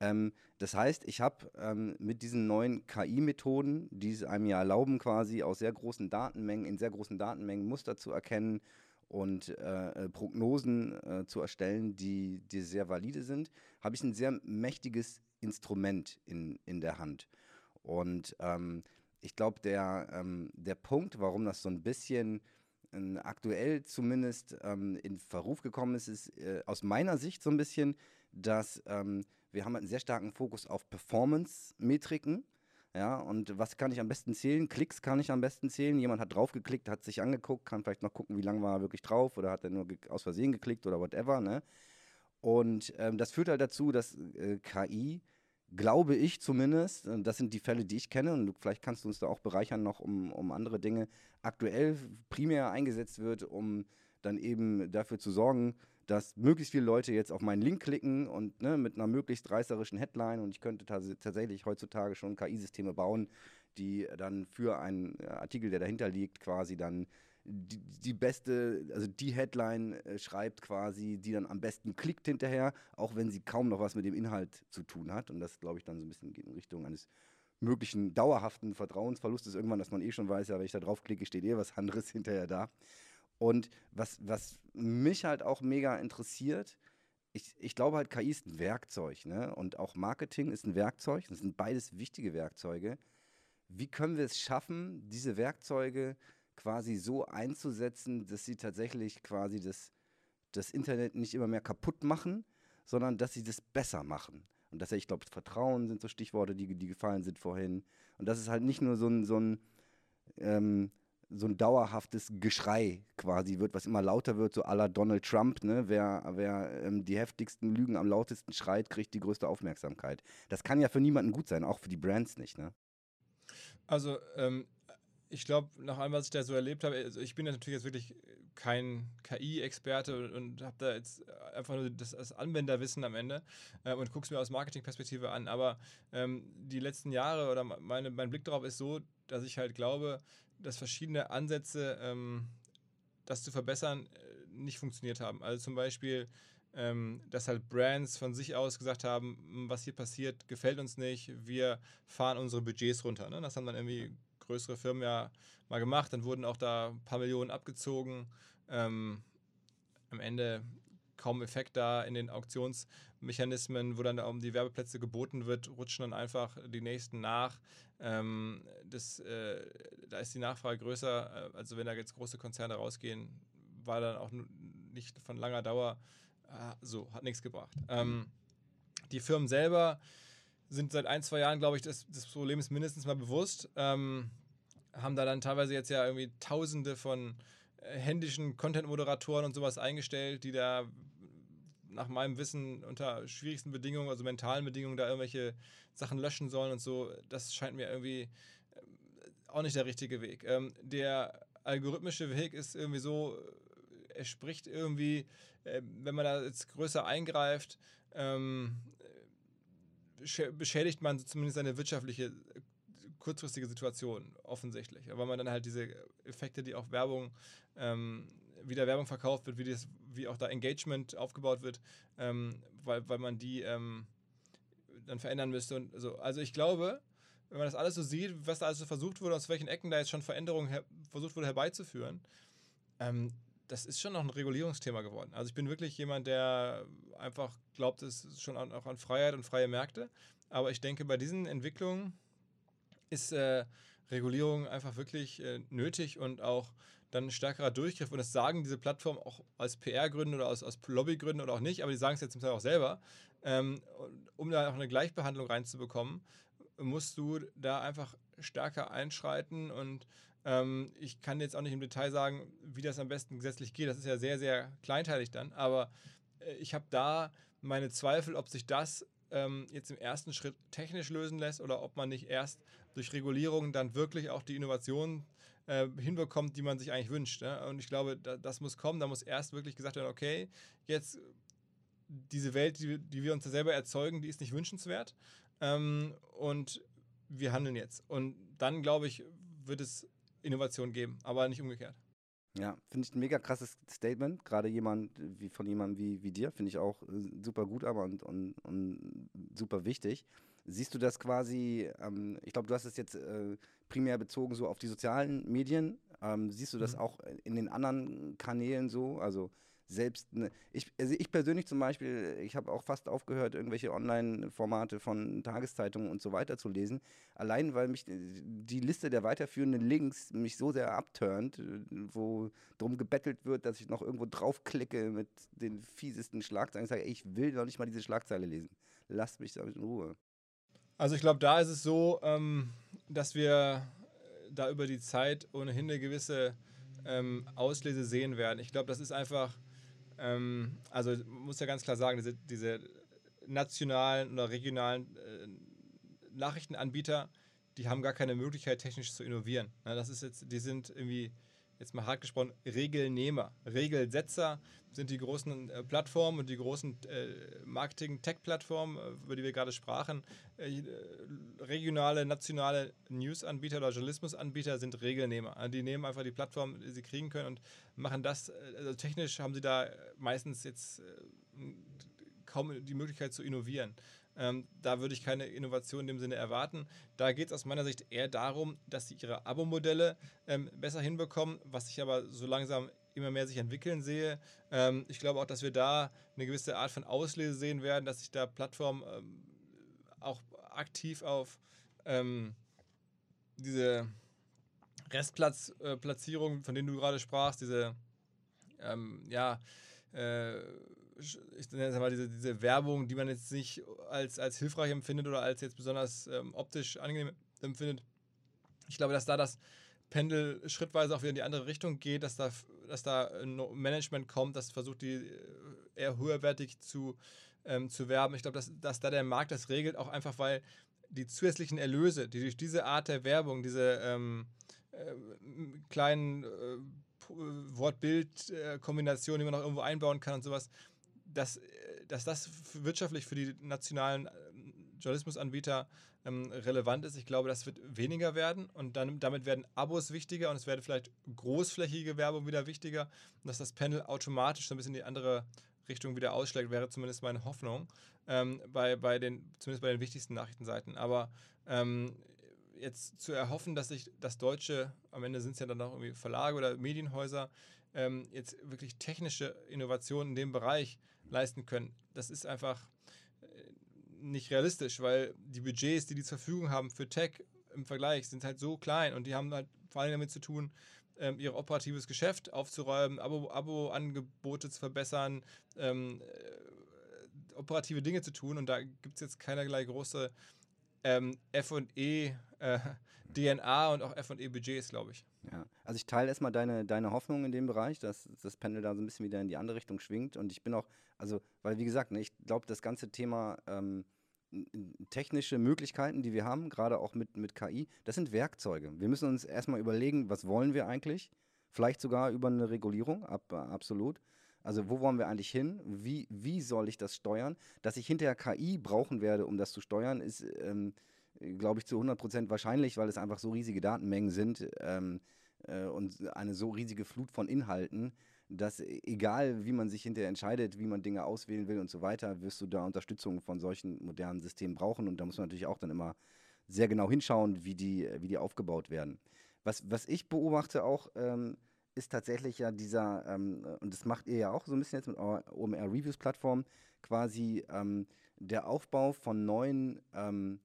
Ähm, das heißt, ich habe ähm, mit diesen neuen KI-Methoden, die es einem ja erlauben, quasi aus sehr großen Datenmengen, in sehr großen Datenmengen Muster zu erkennen und äh, äh, Prognosen äh, zu erstellen, die, die sehr valide sind, habe ich ein sehr mächtiges Instrument in, in der Hand. Und ähm, ich glaube, der, ähm, der Punkt, warum das so ein bisschen äh, aktuell zumindest ähm, in Verruf gekommen ist, ist äh, aus meiner Sicht so ein bisschen, dass ähm, wir haben einen sehr starken Fokus auf Performance-Metriken. Ja, und was kann ich am besten zählen? Klicks kann ich am besten zählen. Jemand hat draufgeklickt, hat sich angeguckt, kann vielleicht noch gucken, wie lange war er wirklich drauf oder hat er nur aus Versehen geklickt oder whatever. Ne? Und ähm, das führt halt dazu, dass äh, KI, glaube ich zumindest, äh, das sind die Fälle, die ich kenne, und du, vielleicht kannst du uns da auch bereichern noch um, um andere Dinge, aktuell primär eingesetzt wird, um dann eben dafür zu sorgen, dass möglichst viele Leute jetzt auf meinen Link klicken und ne, mit einer möglichst reißerischen Headline und ich könnte tatsächlich heutzutage schon KI-Systeme bauen, die dann für einen Artikel, der dahinter liegt, quasi dann die, die beste, also die Headline äh, schreibt quasi, die dann am besten klickt hinterher, auch wenn sie kaum noch was mit dem Inhalt zu tun hat. Und das, glaube ich, dann so ein bisschen geht in Richtung eines möglichen dauerhaften Vertrauensverlustes irgendwann, dass man eh schon weiß, ja, wenn ich da draufklicke, steht eh was anderes [LAUGHS] hinterher da. Und was, was mich halt auch mega interessiert, ich, ich glaube halt, KI ist ein Werkzeug, ne? Und auch Marketing ist ein Werkzeug. Das sind beides wichtige Werkzeuge. Wie können wir es schaffen, diese Werkzeuge quasi so einzusetzen, dass sie tatsächlich quasi das, das Internet nicht immer mehr kaputt machen, sondern dass sie das besser machen. Und dass ich glaube, Vertrauen sind so Stichworte, die, die gefallen sind vorhin. Und das ist halt nicht nur so ein, so ein ähm, so ein dauerhaftes Geschrei quasi wird, was immer lauter wird, so aller Donald Trump, ne? Wer, wer ähm, die heftigsten Lügen am lautesten schreit, kriegt die größte Aufmerksamkeit. Das kann ja für niemanden gut sein, auch für die Brands nicht, ne? Also, ähm, ich glaube, nach allem, was ich da so erlebt habe, also ich bin natürlich jetzt wirklich kein KI-Experte und, und habe da jetzt einfach nur das, das Anwenderwissen am Ende äh, und gucke es mir aus Marketingperspektive an. Aber ähm, die letzten Jahre oder meine, mein Blick darauf ist so, dass ich halt glaube, dass verschiedene Ansätze, ähm, das zu verbessern, äh, nicht funktioniert haben. Also zum Beispiel, ähm, dass halt Brands von sich aus gesagt haben, was hier passiert, gefällt uns nicht, wir fahren unsere Budgets runter. Ne? Das haben dann irgendwie größere Firmen ja mal gemacht. Dann wurden auch da ein paar Millionen abgezogen. Ähm, am Ende kaum Effekt da in den Auktionsmechanismen, wo dann um die Werbeplätze geboten wird, rutschen dann einfach die nächsten nach. Ähm, das, äh, da ist die Nachfrage größer. Äh, also wenn da jetzt große Konzerne rausgehen, war dann auch nicht von langer Dauer äh, so, hat nichts gebracht. Ähm, die Firmen selber sind seit ein, zwei Jahren, glaube ich, das, das Problem ist mindestens mal bewusst. Ähm, haben da dann teilweise jetzt ja irgendwie tausende von händischen Content-Moderatoren und sowas eingestellt, die da nach meinem Wissen unter schwierigsten Bedingungen, also mentalen Bedingungen, da irgendwelche Sachen löschen sollen und so. Das scheint mir irgendwie äh, auch nicht der richtige Weg. Ähm, der algorithmische Weg ist irgendwie so, er spricht irgendwie, äh, wenn man da jetzt größer eingreift, ähm, beschädigt man zumindest seine wirtschaftliche kurzfristige Situation, offensichtlich. Weil man dann halt diese Effekte, die auch Werbung, ähm, wie da Werbung verkauft wird, wie, das, wie auch da Engagement aufgebaut wird, ähm, weil, weil man die ähm, dann verändern müsste. Und so. Also ich glaube, wenn man das alles so sieht, was da alles so versucht wurde, aus welchen Ecken da jetzt schon Veränderungen versucht wurde herbeizuführen, ähm, das ist schon noch ein Regulierungsthema geworden. Also ich bin wirklich jemand, der einfach glaubt, es ist schon auch an Freiheit und freie Märkte. Aber ich denke, bei diesen Entwicklungen ist äh, Regulierung einfach wirklich äh, nötig und auch dann ein stärkerer Durchgriff. Und das sagen diese Plattformen auch aus PR-Gründen oder aus, aus Lobbygründen oder auch nicht, aber die sagen es jetzt zum Teil auch selber. Ähm, um da auch eine Gleichbehandlung reinzubekommen, musst du da einfach stärker einschreiten und ähm, ich kann jetzt auch nicht im Detail sagen, wie das am besten gesetzlich geht. Das ist ja sehr, sehr kleinteilig dann, aber äh, ich habe da meine Zweifel, ob sich das ähm, jetzt im ersten Schritt technisch lösen lässt oder ob man nicht erst durch Regulierung dann wirklich auch die Innovation äh, hinbekommt, die man sich eigentlich wünscht. Ne? Und ich glaube, da, das muss kommen. Da muss erst wirklich gesagt werden, okay, jetzt diese Welt, die, die wir uns da selber erzeugen, die ist nicht wünschenswert. Ähm, und wir handeln jetzt. Und dann, glaube ich, wird es Innovation geben, aber nicht umgekehrt. Ja, finde ich ein mega krasses Statement. Gerade jemand wie von jemandem wie, wie dir, finde ich auch äh, super gut, aber und, und, und super wichtig. Siehst du das quasi, ähm, ich glaube, du hast es jetzt äh, primär bezogen so auf die sozialen Medien. Ähm, siehst du das mhm. auch in den anderen Kanälen so? Also selbst, ne, ich, also ich persönlich zum Beispiel, ich habe auch fast aufgehört, irgendwelche Online-Formate von Tageszeitungen und so weiter zu lesen, allein weil mich die Liste der weiterführenden Links mich so sehr abturnt, wo drum gebettelt wird, dass ich noch irgendwo draufklicke mit den fiesesten Schlagzeilen. Ich sage, ich will noch nicht mal diese Schlagzeile lesen. Lasst mich damit in Ruhe. Also ich glaube, da ist es so, ähm, dass wir da über die Zeit ohnehin eine gewisse ähm, Auslese sehen werden. Ich glaube, das ist einfach ähm, also muss ja ganz klar sagen, diese, diese nationalen oder regionalen äh, Nachrichtenanbieter, die haben gar keine Möglichkeit, technisch zu innovieren. Na, das ist jetzt, die sind irgendwie jetzt mal hart gesprochen, Regelnehmer. Regelsetzer sind die großen äh, Plattformen und die großen äh, Marketing-Tech-Plattformen, äh, über die wir gerade sprachen. Äh, regionale, nationale News-Anbieter oder Journalismus-Anbieter sind Regelnehmer. Also die nehmen einfach die Plattform, die sie kriegen können und machen das. Äh, also technisch haben sie da meistens jetzt äh, kaum die Möglichkeit zu innovieren. Ähm, da würde ich keine Innovation in dem Sinne erwarten. Da geht es aus meiner Sicht eher darum, dass sie ihre Abo-Modelle ähm, besser hinbekommen, was ich aber so langsam immer mehr sich entwickeln sehe. Ähm, ich glaube auch, dass wir da eine gewisse Art von Auslese sehen werden, dass sich da Plattformen ähm, auch aktiv auf ähm, diese Restplatzplatzierung, äh, von denen du gerade sprachst, diese ähm, ja, äh, ich nenne es mal diese, diese Werbung, die man jetzt nicht als, als hilfreich empfindet oder als jetzt besonders ähm, optisch angenehm empfindet. Ich glaube, dass da das Pendel schrittweise auch wieder in die andere Richtung geht, dass da, dass da ein Management kommt, das versucht, die äh, eher höherwertig zu, ähm, zu werben. Ich glaube, dass, dass da der Markt das regelt, auch einfach, weil die zusätzlichen Erlöse, die durch diese Art der Werbung, diese ähm, äh, kleinen äh, Wort-Bild-Kombinationen, die man noch irgendwo einbauen kann und sowas, dass, dass das wirtschaftlich für die nationalen Journalismusanbieter ähm, relevant ist. Ich glaube, das wird weniger werden und dann, damit werden Abos wichtiger und es werden vielleicht großflächige Werbung wieder wichtiger und dass das Panel automatisch so ein bisschen in die andere Richtung wieder ausschlägt, wäre zumindest meine Hoffnung ähm, bei, bei den, zumindest bei den wichtigsten Nachrichtenseiten. Aber ähm, jetzt zu erhoffen, dass sich das Deutsche, am Ende sind es ja dann auch irgendwie Verlage oder Medienhäuser, ähm, jetzt wirklich technische Innovationen in dem Bereich leisten können, das ist einfach nicht realistisch, weil die Budgets, die die zur Verfügung haben für Tech im Vergleich, sind halt so klein und die haben halt vor allem damit zu tun, ähm, ihr operatives Geschäft aufzuräumen, Abo-Angebote Abo zu verbessern, ähm, äh, operative Dinge zu tun. Und da gibt es jetzt keinerlei große ähm, FE äh, [LAUGHS] DNA und auch FE Budgets, glaube ich. Ja, also ich teile erstmal deine, deine Hoffnung in dem Bereich, dass das Pendel da so ein bisschen wieder in die andere Richtung schwingt. Und ich bin auch, also, weil wie gesagt, ne, ich glaube, das ganze Thema ähm, technische Möglichkeiten, die wir haben, gerade auch mit, mit KI, das sind Werkzeuge. Wir müssen uns erstmal überlegen, was wollen wir eigentlich? Vielleicht sogar über eine Regulierung, ab, absolut. Also wo wollen wir eigentlich hin? Wie, wie soll ich das steuern? Dass ich hinterher KI brauchen werde, um das zu steuern, ist, ähm, glaube ich, zu 100% wahrscheinlich, weil es einfach so riesige Datenmengen sind ähm, äh, und eine so riesige Flut von Inhalten, dass egal wie man sich hinterher entscheidet, wie man Dinge auswählen will und so weiter, wirst du da Unterstützung von solchen modernen Systemen brauchen. Und da muss man natürlich auch dann immer sehr genau hinschauen, wie die, wie die aufgebaut werden. Was, was ich beobachte auch, ähm, ist tatsächlich ja dieser, ähm, und das macht ihr ja auch so ein bisschen jetzt mit eurer OMR Reviews Plattform, quasi ähm, der Aufbau von neuen ähm,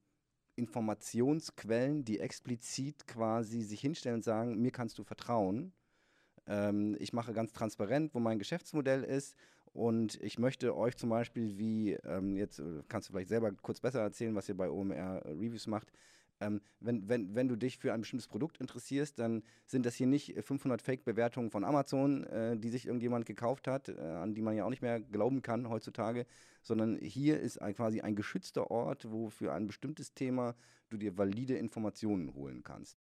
Informationsquellen, die explizit quasi sich hinstellen und sagen, mir kannst du vertrauen ähm, ich mache ganz transparent, wo mein Geschäftsmodell ist und ich möchte euch zum Beispiel, wie ähm, jetzt äh, kannst du vielleicht selber kurz besser erzählen, was ihr bei OMR Reviews macht. Ähm, wenn, wenn, wenn du dich für ein bestimmtes Produkt interessierst, dann sind das hier nicht 500 Fake-Bewertungen von Amazon, äh, die sich irgendjemand gekauft hat, äh, an die man ja auch nicht mehr glauben kann heutzutage, sondern hier ist ein, quasi ein geschützter Ort, wo für ein bestimmtes Thema du dir valide Informationen holen kannst.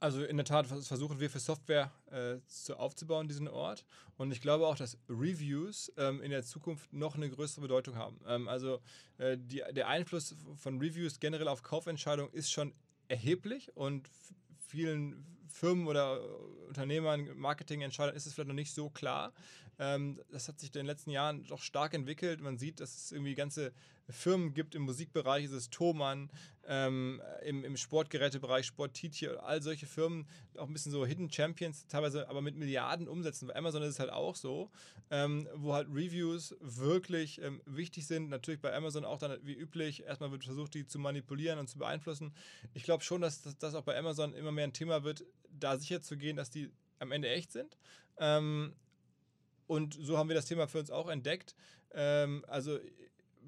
Also in der Tat versuchen wir für Software äh, zu aufzubauen, diesen Ort. Und ich glaube auch, dass Reviews ähm, in der Zukunft noch eine größere Bedeutung haben. Ähm, also äh, die, der Einfluss von Reviews generell auf Kaufentscheidungen ist schon erheblich und vielen Firmen oder Unternehmern, Marketingentscheidern ist es vielleicht noch nicht so klar. Ähm, das hat sich in den letzten Jahren doch stark entwickelt. Man sieht, dass es irgendwie ganze Firmen gibt im Musikbereich, ist es Thomann, ähm, im, im Sportgerätebereich, Sporttietje, all solche Firmen, auch ein bisschen so Hidden Champions, teilweise aber mit Milliarden umsetzen. Bei Amazon ist es halt auch so, ähm, wo halt Reviews wirklich wichtig sind. Natürlich bei Amazon auch dann wie üblich, erstmal wird versucht, die zu manipulieren und zu beeinflussen. Ich glaube schon, dass das auch bei Amazon immer mehr ein Thema wird, da sicher zu gehen, dass die am Ende echt sind. Ähm, und so haben wir das Thema für uns auch entdeckt. Ähm, also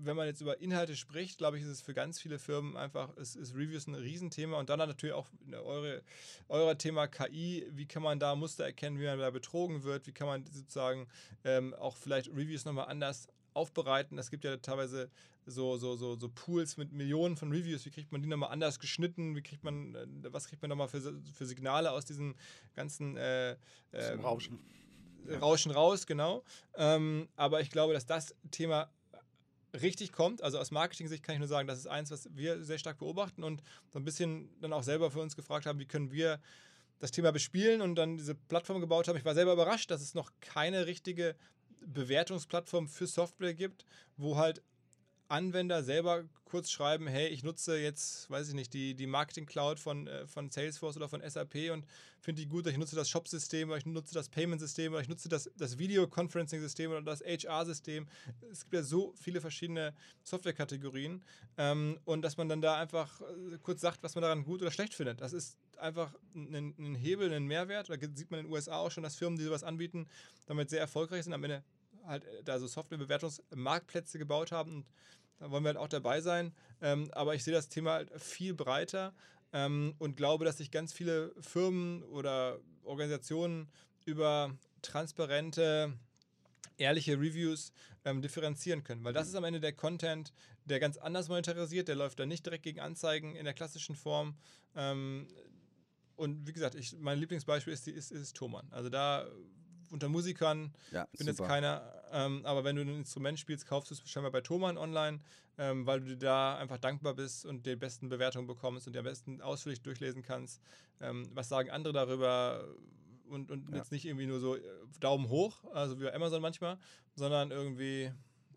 wenn man jetzt über Inhalte spricht, glaube ich, ist es für ganz viele Firmen einfach, ist, ist Reviews ein Riesenthema und dann natürlich auch eure, euer Thema KI, wie kann man da Muster erkennen, wie man da betrogen wird, wie kann man sozusagen ähm, auch vielleicht Reviews nochmal anders aufbereiten. Es gibt ja teilweise so, so, so, so Pools mit Millionen von Reviews, wie kriegt man die nochmal anders geschnitten, wie kriegt man, äh, was kriegt man nochmal für, für Signale aus diesen ganzen äh, äh, Rauschen. Rauschen raus, genau. Ähm, aber ich glaube, dass das Thema richtig kommt. Also aus Marketing-Sicht kann ich nur sagen, das ist eins, was wir sehr stark beobachten und so ein bisschen dann auch selber für uns gefragt haben, wie können wir das Thema bespielen und dann diese Plattform gebaut haben. Ich war selber überrascht, dass es noch keine richtige Bewertungsplattform für Software gibt, wo halt Anwender selber kurz schreiben, hey, ich nutze jetzt, weiß ich nicht, die, die Marketing Cloud von, äh, von Salesforce oder von SAP und finde die gut, ich nutze das Shop-System oder ich nutze das Payment-System oder ich nutze das, das Video-Conferencing-System oder das HR-System. Es gibt ja so viele verschiedene Software-Kategorien ähm, und dass man dann da einfach äh, kurz sagt, was man daran gut oder schlecht findet. Das ist einfach ein, ein Hebel, ein Mehrwert. Da sieht man in den USA auch schon, dass Firmen, die sowas anbieten, damit sehr erfolgreich sind. Am Ende halt äh, da so Softwarebewertungsmarktplätze gebaut haben und da wollen wir halt auch dabei sein. Ähm, aber ich sehe das Thema halt viel breiter ähm, und glaube, dass sich ganz viele Firmen oder Organisationen über transparente, ehrliche Reviews ähm, differenzieren können. Weil das ist am Ende der Content, der ganz anders monetarisiert, der läuft dann nicht direkt gegen Anzeigen in der klassischen Form. Ähm, und wie gesagt, ich, mein Lieblingsbeispiel ist, ist, ist Thomann. Also da unter Musikern, Ja, ich bin super. jetzt keiner, ähm, aber wenn du ein Instrument spielst, kaufst du es scheinbar bei Thomann online, ähm, weil du da einfach dankbar bist und die besten Bewertungen bekommst und die am besten ausführlich durchlesen kannst. Ähm, was sagen andere darüber? Und, und Ja. jetzt nicht irgendwie nur so äh, Daumen hoch, also wie bei Amazon manchmal, sondern irgendwie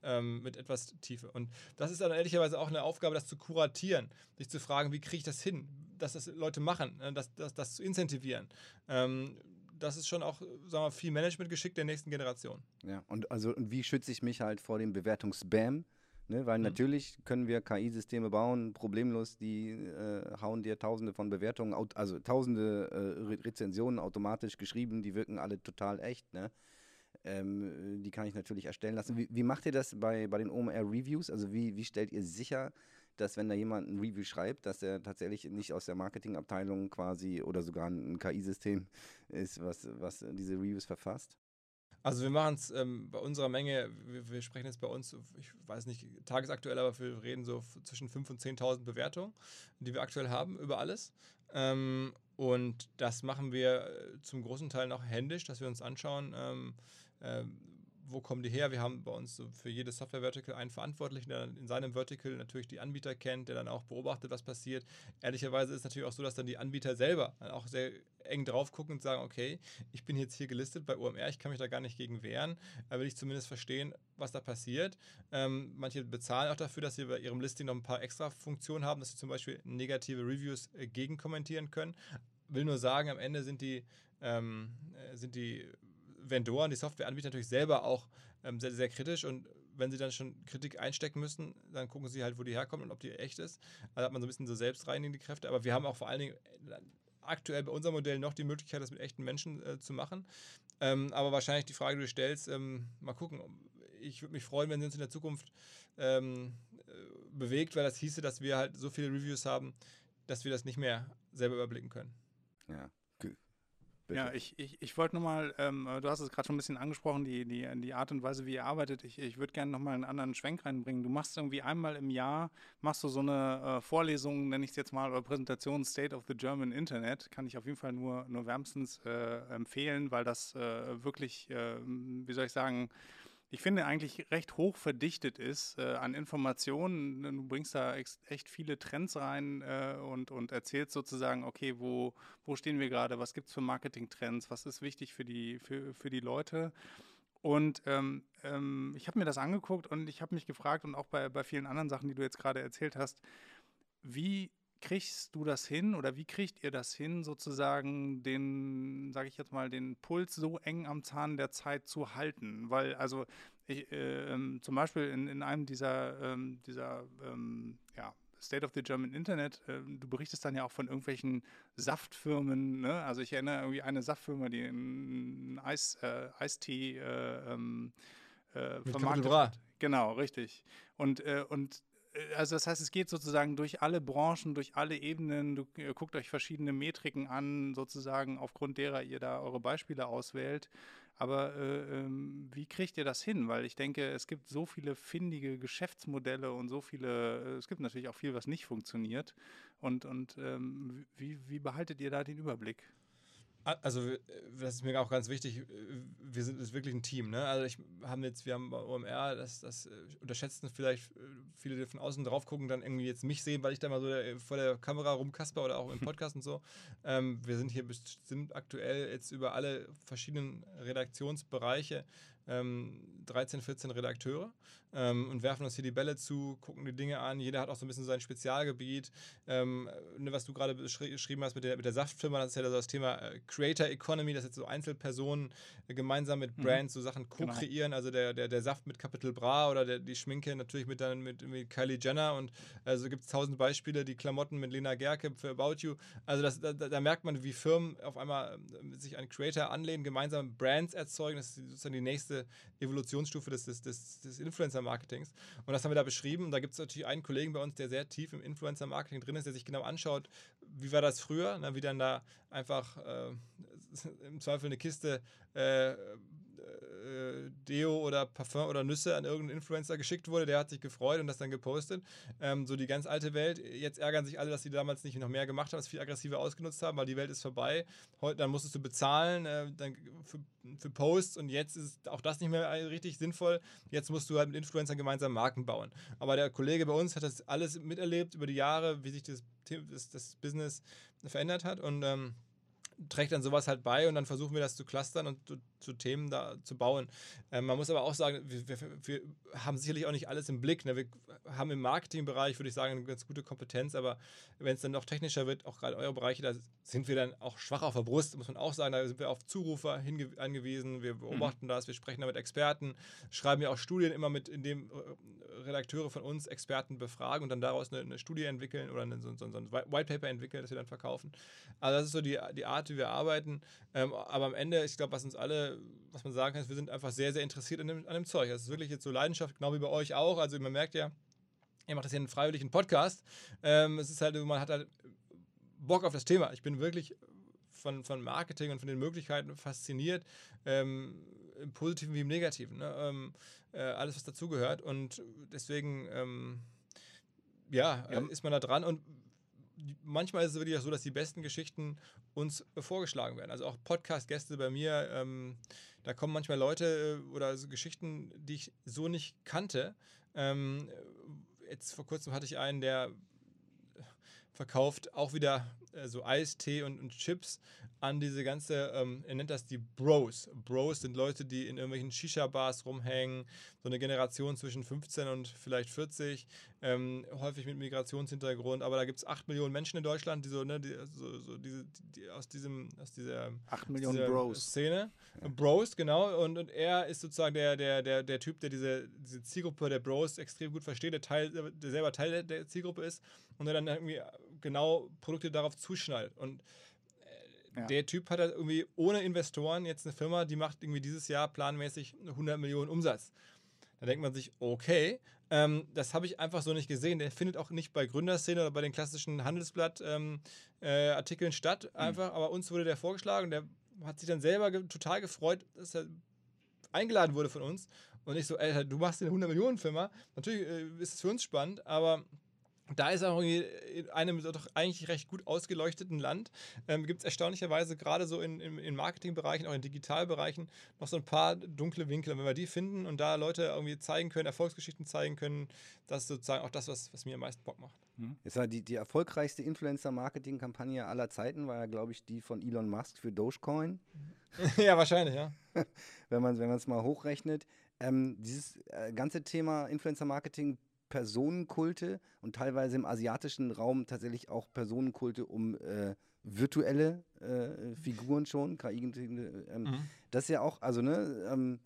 ähm, mit etwas Tiefe. Und das ist dann ehrlicherweise auch eine Aufgabe, das zu kuratieren, sich zu fragen, wie kriege ich das hin, dass das Leute machen, äh, das, das, das zu incentivieren. Ähm, das ist schon auch, sagen wir, viel Management-Geschick der nächsten Generation. Ja, und also und wie schütze ich mich halt vor dem Bewertungsspam? Ne, weil Mhm. natürlich können wir KI-Systeme bauen, problemlos, die äh, hauen dir tausende von Bewertungen, also tausende äh, Re Rezensionen automatisch geschrieben, die wirken alle total echt. Ne? Ähm, die kann ich natürlich erstellen lassen. Wie, wie macht ihr das bei, bei den OMR-Reviews? Also wie, wie stellt ihr sicher, dass wenn da jemand ein Review schreibt, dass er tatsächlich nicht aus der Marketingabteilung quasi oder sogar ein KI-System ist, was, was diese Reviews verfasst? Also wir machen es ähm, bei unserer Menge, wir, wir sprechen jetzt bei uns, ich weiß nicht, tagesaktuell, aber wir reden so zwischen 5.000 und 10.000 Bewertungen, die wir aktuell haben über alles. Ähm, und das machen wir äh, zum großen Teil noch händisch, dass wir uns anschauen, ähm, ähm, wo kommen die her. Wir haben bei uns so für jedes Software-Vertical einen Verantwortlichen, der dann in seinem Vertical natürlich die Anbieter kennt, der dann auch beobachtet, was passiert. Ehrlicherweise ist es natürlich auch so, dass dann die Anbieter selber dann auch sehr eng drauf gucken und sagen, okay, ich bin jetzt hier gelistet bei OMR, ich kann mich da gar nicht gegen wehren, da will ich zumindest verstehen, was da passiert. Ähm, manche bezahlen auch dafür, dass sie bei ihrem Listing noch ein paar extra Funktionen haben, dass sie zum Beispiel negative Reviews äh, gegenkommentieren können. Will nur sagen, am Ende sind die, ähm, äh, sind die Vendoren, die Softwareanbieter natürlich selber auch ähm, sehr, sehr kritisch und wenn sie dann schon Kritik einstecken müssen, dann gucken sie halt, wo die herkommt und ob die echt ist. Also hat man so ein bisschen so selbstreinigende Kräfte. Aber wir haben auch vor allen Dingen äh, aktuell bei unserem Modell noch die Möglichkeit, das mit echten Menschen äh, zu machen. Ähm, aber wahrscheinlich die Frage, die du stellst, ähm, mal gucken. Ich würde mich freuen, wenn sie uns in der Zukunft ähm, äh, bewegt, weil das hieße, dass wir halt so viele Reviews haben, dass wir das nicht mehr selber überblicken können. Ja, bitte. Ja, ich, ich, ich wollte nochmal, ähm, du hast es gerade schon ein bisschen angesprochen, die, die, die Art und Weise, wie ihr arbeitet. Ich, ich würde gerne nochmal einen anderen Schwenk reinbringen. Du machst irgendwie einmal im Jahr, machst du so eine äh, Vorlesung, nenne ich es jetzt mal, oder Präsentation State of the German Internet. Kann ich auf jeden Fall nur, nur wärmstens äh, empfehlen, weil das äh, wirklich, äh, wie soll ich sagen, ich finde eigentlich recht hoch verdichtet ist äh, an Informationen. Du bringst da echt viele Trends rein äh, und, und erzählst sozusagen, okay, wo, wo stehen wir gerade, was gibt es für Marketingtrends, was ist wichtig für die, für, für die Leute. Und ähm, ähm, ich habe mir das angeguckt und ich habe mich gefragt und auch bei, bei vielen anderen Sachen, die du jetzt gerade erzählt hast, wie kriegst du das hin oder wie kriegt ihr das hin, sozusagen den, sage ich jetzt mal, den Puls so eng am Zahn der Zeit zu halten? Weil, also ich, äh, ähm, zum Beispiel in, in einem dieser, ähm, dieser ähm, ja, State of the German Internet, äh, du berichtest dann ja auch von irgendwelchen Saftfirmen, ne? Also ich erinnere irgendwie eine Saftfirma, die einen Eis, äh, Eistee äh, ähm, äh, vermarktet hat. Genau, richtig. Und, äh, und also das heißt, es geht sozusagen durch alle Branchen, durch alle Ebenen. Du äh, guckt euch verschiedene Metriken an, sozusagen, aufgrund derer ihr da eure Beispiele auswählt. Aber äh, ähm, wie kriegt ihr das hin? Weil ich denke, es gibt so viele findige Geschäftsmodelle und so viele, äh, es gibt natürlich auch viel, was nicht funktioniert. Und, und ähm, wie, wie behaltet ihr da den Überblick? Also äh, das ist mir auch ganz wichtig. äh, Wir sind ist wirklich ein Team. Ne? Also ich haben jetzt, wir haben bei OMR, das, das äh, unterschätzen vielleicht äh, viele, die von außen drauf gucken, dann irgendwie jetzt mich sehen, weil ich da mal so der, vor der Kamera rumkasper oder auch im [LAUGHS] Podcast und so. Ähm, wir sind hier bestimmt aktuell jetzt über alle verschiedenen Redaktionsbereiche ähm, 13, 14 Redakteure ähm, und werfen uns hier die Bälle zu, gucken die Dinge an. Jeder hat auch so ein bisschen sein Spezialgebiet. Ähm, ne, was du gerade beschri- beschrieben hast mit der, mit der Saftfirma, das ist ja so das Thema äh, Creator Economy, dass jetzt so Einzelpersonen äh, gemeinsam mit Mhm. Brands so Sachen Genau. co-kreieren. Also der, der, der Saft mit Capital Bra oder der, die Schminke natürlich mit, dann mit, mit Kylie Jenner und also gibt es tausend Beispiele, die Klamotten mit Lena Gerke für About You. Also das, da, da merkt man, wie Firmen auf einmal ähm, sich an Creator anlehnen, gemeinsam Brands erzeugen. Das ist sozusagen die nächste Evolutionsstufe des, des, des, des Influencer-Marketings. Und das haben wir da beschrieben. Da gibt es natürlich einen Kollegen bei uns, der sehr tief im Influencer-Marketing drin ist, der sich genau anschaut, wie war das früher, ne, wie dann da einfach äh, [LAUGHS] im Zweifel eine Kiste äh, äh, Deo oder Parfum oder Nüsse an irgendeinen Influencer geschickt wurde, der hat sich gefreut und das dann gepostet. Ähm, so die ganz alte Welt. Jetzt ärgern sich alle, dass sie damals nicht noch mehr gemacht haben, das viel aggressiver ausgenutzt haben, weil die Welt ist vorbei. Heute, dann musstest du bezahlen äh, dann für, für, Posts und jetzt ist auch das nicht mehr richtig sinnvoll. Jetzt musst du halt mit Influencern gemeinsam Marken bauen. Aber der Kollege bei uns hat das alles miterlebt über die Jahre, wie sich das, das, das Business verändert hat und ähm, trägt dann sowas halt bei und dann versuchen wir das zu clustern und zu, Themen da zu bauen. Ähm, man muss aber auch sagen, wir, wir, wir, haben sicherlich auch nicht alles im Blick. Ne? Wir haben im Marketingbereich, würde ich sagen, eine ganz gute Kompetenz, aber wenn es dann noch technischer wird, auch gerade eure Bereiche, da sind wir dann auch schwach auf der Brust, muss man auch sagen. Da sind wir auf Zurufer angewiesen, wir beobachten mhm. das, wir sprechen da mit Experten, schreiben ja auch Studien immer mit, in dem äh, Redakteure von uns Experten befragen und dann daraus eine, eine Studie entwickeln oder eine, so, so, so, ein White Paper entwickeln, das wir dann verkaufen. Also das ist so die, die Art, wie wir arbeiten. Ähm, aber am Ende, ich glaube, was uns alle, was man sagen kann, ist, wir sind einfach sehr, sehr interessiert an dem, an dem Zeug. Das ist wirklich jetzt so Leidenschaft, genau wie bei euch auch. Also man merkt ja, ihr macht das hier einen freiwilligen Podcast. Ähm, es ist halt, man hat halt Bock auf das Thema. Ich bin wirklich von, von Marketing und von den Möglichkeiten fasziniert, ähm, im Positiven wie im Negativen. Ne? Ähm, äh, alles, was dazugehört. Und deswegen, ähm, ja, ja, ist man da dran. Und manchmal ist es wirklich auch so, dass die besten Geschichten uns vorgeschlagen werden. Also auch Podcast-Gäste bei mir, ähm, da kommen manchmal Leute äh, oder so Geschichten, die ich so nicht kannte. Ähm, jetzt vor kurzem hatte ich einen, der verkauft auch wieder so Eistee und, und, Chips an diese ganze, ähm, er nennt das die Bros. Bros sind Leute, die in irgendwelchen Shisha-Bars rumhängen, so eine Generation zwischen 15 und vielleicht 40, ähm, häufig mit Migrationshintergrund, aber da gibt es 8 Millionen Menschen in Deutschland, die so, ne, die, so, so diese, die, aus diesem, aus dieser 8 Millionen dieser Bros. Szene. Bros, genau. Und, und er ist sozusagen der, der, der, der Typ, der diese, diese Zielgruppe der Bros extrem gut versteht, der, Teil, der selber Teil der, der Zielgruppe ist und der dann irgendwie genau Produkte darauf zuschneidet. Und äh, ja. der Typ hat halt irgendwie ohne Investoren jetzt eine Firma, die macht irgendwie dieses Jahr planmäßig 100 Millionen Umsatz. Da denkt man sich, okay, ähm, das habe ich einfach so nicht gesehen. Der findet auch nicht bei Gründerszene oder bei den klassischen Handelsblatt-Artikeln ähm, äh, statt. Mhm. Einfach, mhm. aber uns wurde der vorgeschlagen. Der hat sich dann selber ge total gefreut, dass er eingeladen wurde von uns. Und ich so, Alter, du machst eine 100 Millionen Firma. Natürlich äh, ist es für uns spannend, aber da ist auch in einem doch eigentlich recht gut ausgeleuchteten Land, ähm, gibt es erstaunlicherweise gerade so in, in, in Marketingbereichen, auch in Digitalbereichen, noch so ein paar dunkle Winkel. Und wenn wir die finden und da Leute irgendwie zeigen können, Erfolgsgeschichten zeigen können, das ist sozusagen auch das, was, was mir am meisten Bock macht. Mhm. Jetzt war die, die erfolgreichste Influencer-Marketing-Kampagne aller Zeiten, war ja, glaube ich, die von Elon Musk für Dogecoin. [LAUGHS] ja, wahrscheinlich, ja. [LAUGHS] wenn man es mal hochrechnet. Ähm, dieses äh, ganze Thema Influencer-Marketing Personenkulte und teilweise im asiatischen Raum tatsächlich auch Personenkulte um äh, virtuelle äh, Figuren schon, KI. Ähm, mhm. Das ist ja auch, also ne, ähm,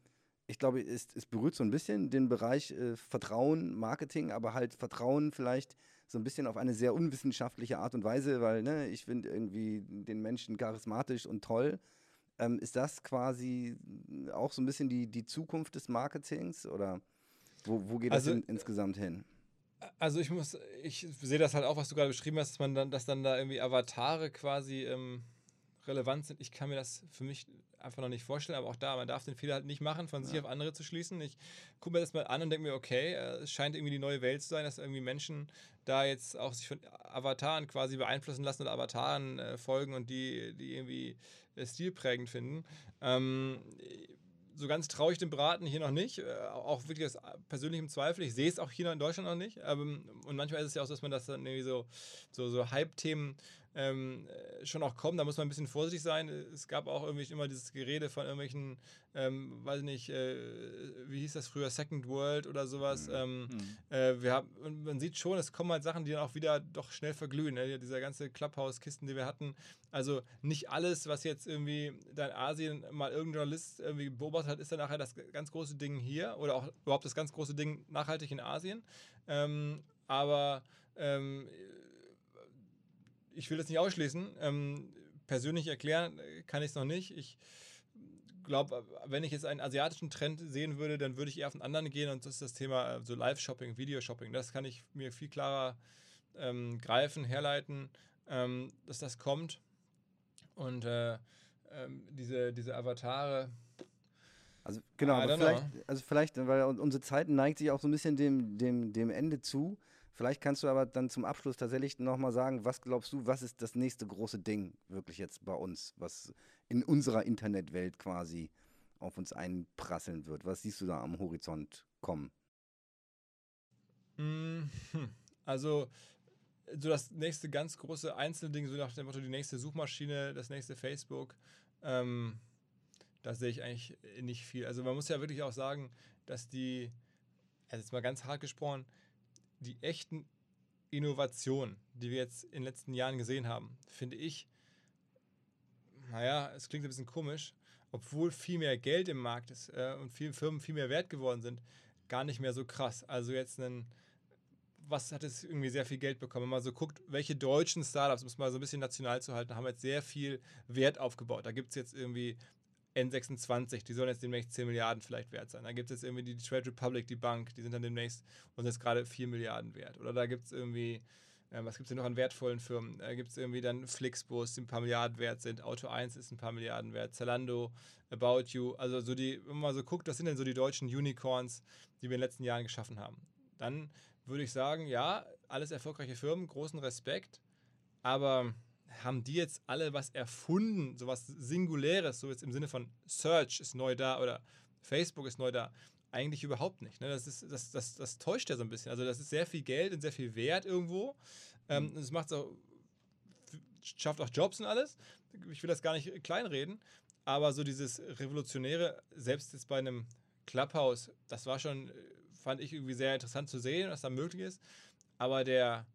ich glaube, es, es berührt so ein bisschen den Bereich äh, Vertrauen, Marketing, aber halt Vertrauen vielleicht so ein bisschen auf eine sehr unwissenschaftliche Art und Weise, weil ne, ich finde irgendwie den Menschen charismatisch und toll. Ähm, ist das quasi auch so ein bisschen die, die Zukunft des Marketings oder? Wo, wo geht also, das in, insgesamt hin? Also ich muss, ich sehe das halt auch, was du gerade beschrieben hast, dass man dann, dass dann da irgendwie Avatare quasi ähm, relevant sind. Ich kann mir das für mich einfach noch nicht vorstellen, aber auch da, man darf den Fehler halt nicht machen, von ja. sich auf andere zu schließen. Ich gucke mir das mal an und denke mir, okay, äh, es scheint irgendwie die neue Welt zu sein, dass irgendwie Menschen da jetzt auch sich von Avataren quasi beeinflussen lassen oder Avataren äh, folgen und die, die irgendwie äh, stilprägend finden. Ähm, so ganz traue ich dem Braten hier noch nicht. Äh, auch wirklich aus persönlichem Zweifel. Ich sehe es auch hier in Deutschland noch nicht. Ähm, und manchmal ist es ja auch so, dass man das dann irgendwie so, so, so Hype-Themen ähm, äh, schon auch kommen. Da muss man ein bisschen vorsichtig sein. Es gab auch irgendwie immer dieses Gerede von irgendwelchen, ähm, weiß nicht, äh, wie hieß das früher, Second World oder sowas. Mhm. Ähm, mhm. Äh, wir haben, man sieht schon, es kommen halt Sachen, die dann auch wieder doch schnell verglühen. Ne? Dieser ganze Clubhouse-Kisten, die wir hatten. Also nicht alles, was jetzt irgendwie da in Asien mal irgendein Journalist irgendwie beobachtet hat, ist dann nachher das ganz große Ding hier oder auch überhaupt das ganz große Ding nachhaltig in Asien. Ähm, aber ähm, ich will das nicht ausschließen. Ähm, persönlich erklären kann ich es noch nicht. Ich glaube, wenn ich jetzt einen asiatischen Trend sehen würde, dann würde ich eher auf einen anderen gehen und das ist das Thema äh, so Live-Shopping, Videoshopping. Das kann ich mir viel klarer ähm, greifen, herleiten, ähm, dass das kommt. Und äh, ähm, diese, diese Avatare, Also genau, vielleicht, also vielleicht, weil unsere Zeit neigt sich auch so ein bisschen dem, dem, dem Ende zu. Vielleicht kannst du aber dann zum Abschluss tatsächlich nochmal sagen, was glaubst du, was ist das nächste große Ding wirklich jetzt bei uns, was in unserer Internetwelt quasi auf uns einprasseln wird? Was siehst du da am Horizont kommen? Mhm. Also, so das nächste ganz große Einzelding, so nach dem Motto, die nächste Suchmaschine, das nächste Facebook, ähm, da sehe ich eigentlich nicht viel. Also, man muss ja wirklich auch sagen, dass die, also jetzt mal ganz hart gesprochen, die echten Innovationen, die wir jetzt in den letzten Jahren gesehen haben, finde ich, naja, es klingt ein bisschen komisch, obwohl viel mehr Geld im Markt ist äh, und viele Firmen viel mehr wert geworden sind, gar nicht mehr so krass. Also jetzt ein, was hat es irgendwie sehr viel Geld bekommen? Wenn man so guckt, welche deutschen Startups, um es mal so ein bisschen national zu halten, haben jetzt sehr viel Wert aufgebaut. Da gibt es jetzt irgendwie N26, die sollen jetzt demnächst 10 Milliarden vielleicht wert sein. Da gibt es jetzt irgendwie die Trade Republic, die Bank, die sind dann demnächst und jetzt gerade 4 Milliarden wert. Oder da gibt es irgendwie, äh, was gibt es denn noch an wertvollen Firmen? Da gibt es irgendwie dann Flixbus, die ein paar Milliarden wert sind. Auto 1 ist ein paar Milliarden wert. Zalando, About You. Also so die, wenn man mal so guckt, das sind denn so die deutschen Unicorns, die wir in den letzten Jahren geschaffen haben. Dann würde ich sagen, ja, alles erfolgreiche Firmen, großen Respekt. Aber haben die jetzt alle was erfunden, so was Singuläres, so jetzt im Sinne von Search ist neu da oder Facebook ist neu da? Eigentlich überhaupt nicht. Ne? Das, ist, das, das, das täuscht ja so ein bisschen. Also das ist sehr viel Geld und sehr viel Wert irgendwo. Ähm, das macht auch, schafft auch Jobs und alles. Ich will das gar nicht kleinreden, aber so dieses Revolutionäre, selbst jetzt bei einem Clubhouse, das war schon, fand ich irgendwie sehr interessant zu sehen, was da möglich ist. Aber der,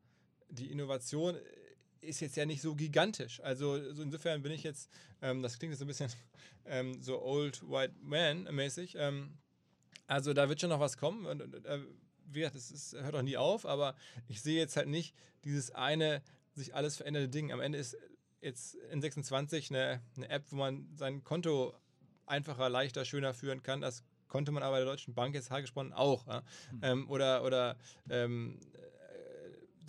die Innovation ist jetzt ja nicht so gigantisch. Also so insofern bin ich jetzt, ähm, das klingt jetzt so ein bisschen [LAUGHS] ähm, so Old White Man mäßig. Ähm, also da wird schon noch was kommen. Und, und äh, wie gesagt, das ist, hört auch nie auf, aber ich sehe jetzt halt nicht dieses eine sich alles veränderte Ding. Am Ende ist jetzt in 26 eine, eine App, wo man sein Konto einfacher, leichter, schöner führen kann. Das konnte man aber bei der Deutschen Bank jetzt gesprochen auch. Ja? Mhm. Ähm, oder oder ähm,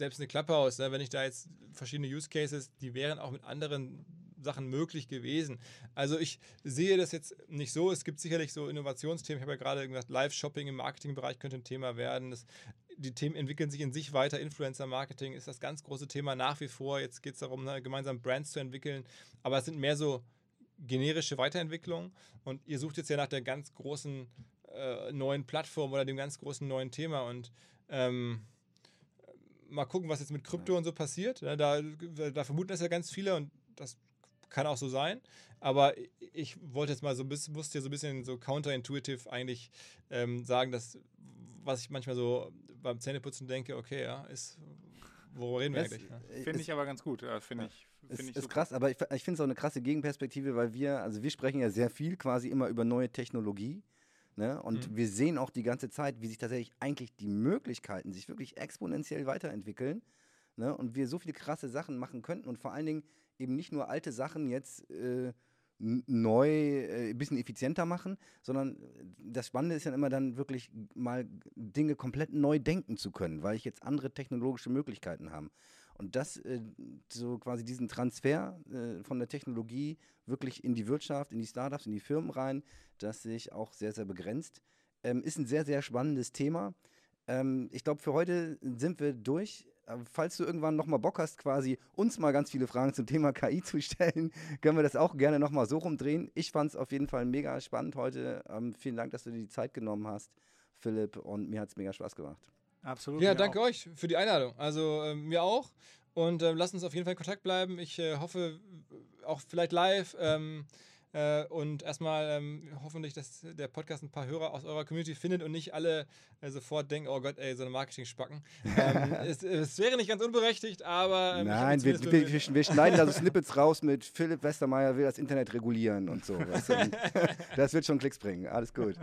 selbst eine aus, ne? wenn ich da jetzt verschiedene Use Cases, die wären auch mit anderen Sachen möglich gewesen. Also ich sehe das jetzt nicht so. Es gibt sicherlich so Innovationsthemen. Ich habe ja gerade gesagt, Live-Shopping im Marketingbereich könnte ein Thema werden. Das, die Themen entwickeln sich in sich weiter. Influencer-Marketing ist das ganz große Thema nach wie vor. Jetzt geht es darum, ne, gemeinsam Brands zu entwickeln. Aber es sind mehr so generische Weiterentwicklungen. Und ihr sucht jetzt ja nach der ganz großen äh, neuen Plattform oder dem ganz großen neuen Thema. Und ähm, mal gucken, was jetzt mit Krypto und so passiert. Da, da vermuten das ja ganz viele und das kann auch so sein. Aber ich wollte jetzt mal so ein bisschen, musste ja so ein bisschen so counterintuitive eigentlich ähm, sagen, dass was ich manchmal so beim Zähneputzen denke, okay, ja, ist, worüber reden wir das eigentlich? Ja? Finde ich aber ganz gut, ja, finde ich. Find ist, ich ist krass, aber ich, ich finde es auch eine krasse Gegenperspektive, weil wir, also wir sprechen ja sehr viel quasi immer über neue Technologie. Ne? Und mhm. wir sehen auch die ganze Zeit, wie sich tatsächlich eigentlich die Möglichkeiten sich wirklich exponentiell weiterentwickeln. Ne? Und wir so viele krasse Sachen machen könnten und vor allen Dingen eben nicht nur alte Sachen jetzt äh, neu, äh, ein bisschen effizienter machen, sondern das Spannende ist ja immer dann wirklich mal Dinge komplett neu denken zu können, weil ich jetzt andere technologische Möglichkeiten habe. Und das, äh, so quasi diesen Transfer äh, von der Technologie wirklich in die Wirtschaft, in die Startups, in die Firmen rein, das sehe ich auch sehr, sehr begrenzt. Ähm, ist ein sehr, sehr spannendes Thema. Ähm, ich glaube, für heute sind wir durch. Falls du irgendwann nochmal Bock hast, quasi uns mal ganz viele Fragen zum Thema KI zu stellen, [LAUGHS] können wir das auch gerne nochmal so rumdrehen. Ich fand es auf jeden Fall mega spannend heute. Ähm, vielen Dank, dass du dir die Zeit genommen hast, Philipp, und mir hat es mega Spaß gemacht. Absolut. Ja, danke auch. euch für die Einladung. Also äh, mir auch. Und äh, lasst uns auf jeden Fall in Kontakt bleiben. Ich äh, hoffe, auch vielleicht live. Ähm, äh, und erstmal ähm, hoffentlich, dass der Podcast ein paar Hörer aus eurer Community findet und nicht alle äh, sofort denken, oh Gott, ey, so eine Marketing-Spacken. ähm, [LAUGHS] es, es, wäre nicht ganz unberechtigt, aber. Ähm, Nein, wir, wir, wir, wir, schneiden da so Snippets raus mit Philipp Westermeier will das Internet regulieren und so. Weißt du? [LAUGHS] das wird schon Klicks bringen. Alles gut.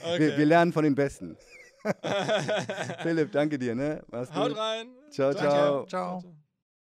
Okay. Wir, lernen von den Besten. [LAUGHS] Philipp, danke dir. Ne? Mach's Haut rein. ciao. ciao. ciao. ciao.